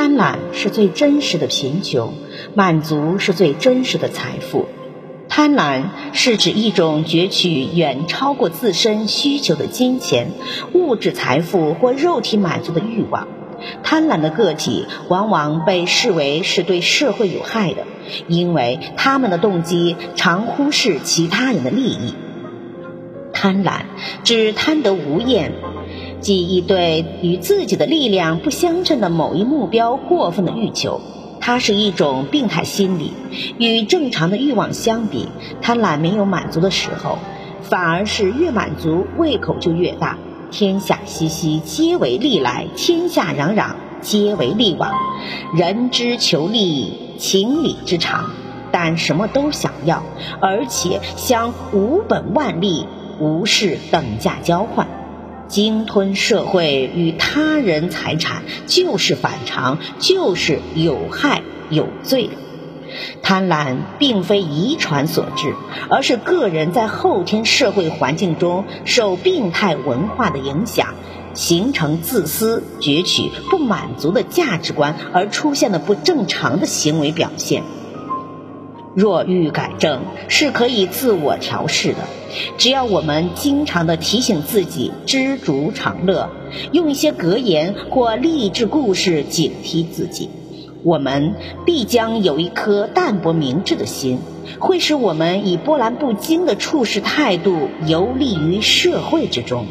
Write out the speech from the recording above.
贪婪是最真实的贫穷，满足是最真实的财富。贪婪是指一种攫取远超过自身需求的金钱、物质财富或肉体满足的欲望。贪婪的个体往往被视为是对社会有害的，因为他们的动机常忽视其他人的利益。贪婪指贪得无厌。即一对与自己的力量不相称的某一目标过分的欲求，它是一种病态心理。与正常的欲望相比，贪婪没有满足的时候，反而是越满足胃口就越大。天下熙熙，皆为利来；天下攘攘，皆为利往。人之求利，情理之常，但什么都想要，而且想无本万利，无事等价交换。鲸吞社会与他人财产，就是反常，就是有害有罪。贪婪并非遗传所致，而是个人在后天社会环境中受病态文化的影响，形成自私、攫取、不满足的价值观而出现的不正常的行为表现。若欲改正，是可以自我调试的。只要我们经常的提醒自己知足常乐，用一些格言或励志故事警惕自己，我们必将有一颗淡泊明志的心，会使我们以波澜不惊的处事态度游历于社会之中。